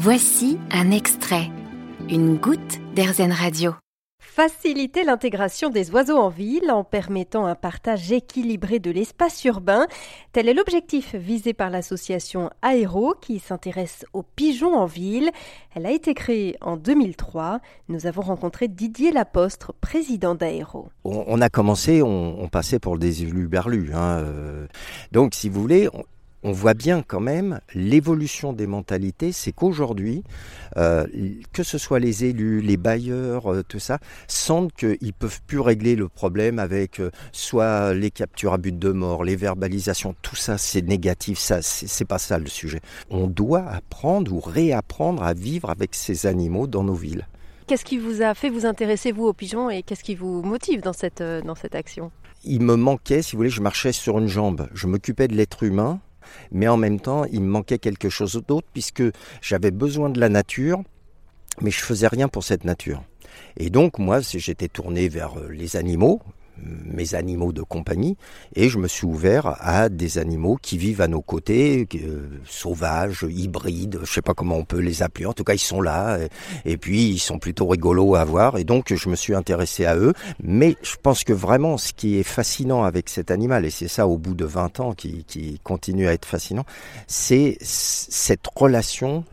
Voici un extrait, une goutte d'Airzen Radio. Faciliter l'intégration des oiseaux en ville en permettant un partage équilibré de l'espace urbain. Tel est l'objectif visé par l'association Aéro qui s'intéresse aux pigeons en ville. Elle a été créée en 2003. Nous avons rencontré Didier Lapostre, président d'Aéro. On, a commencé, on, passait pour des élus berlus. Hein, euh. Donc, si vous voulez, on voit bien quand même l'évolution des mentalités, c'est qu'aujourd'hui, euh, que ce soit les élus, les bailleurs, euh, tout ça, sentent qu'ils peuvent plus régler le problème avec euh, soit les captures à but de mort, les verbalisations, tout ça c'est négatif, ça c'est pas ça le sujet. On doit apprendre ou réapprendre à vivre avec ces animaux dans nos villes. Qu'est-ce qui vous a fait vous intéresser vous aux pigeons et qu'est-ce qui vous motive dans cette, dans cette action? Il me manquait, si vous voulez, je marchais sur une jambe, je m'occupais de l'être humain mais en même temps, il me manquait quelque chose d'autre puisque j'avais besoin de la nature, mais je faisais rien pour cette nature. Et donc, moi, j'étais tourné vers euh, les animaux, mes animaux de compagnie et je me suis ouvert à des animaux qui vivent à nos côtés, euh, sauvages, hybrides, je sais pas comment on peut les appeler. En tout cas, ils sont là et, puis ils sont plutôt rigolos à voir et donc je me suis intéressé à eux. Mais je pense que vraiment ce qui est fascinant avec cet animal et c'est ça au bout de 20 ans qui, qui continue à être fascinant, c'est cette relation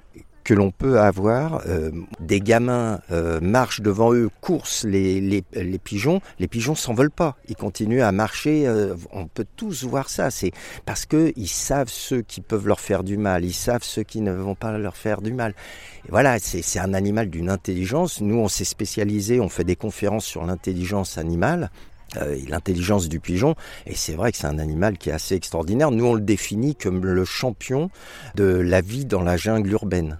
que l'on peut avoir. Euh, des gamins euh, marchent devant eux, coursent les, les, les pigeons. Les pigeons s'envolent pas. Ils continuent à marcher. Euh, on peut tous voir ça. C'est parce que ils savent ceux qui peuvent leur faire du mal. Ils savent ceux qui ne vont pas leur faire du mal. Et voilà, c'est un animal d'une intelligence. Nous, on s'est spécialisé. On fait des conférences sur l'intelligence animale. l'intelligence du pigeon. Et c'est vrai que c'est un animal qui est assez extraordinaire. Nous, on le définit comme le champion de la vie dans la jungle urbaine.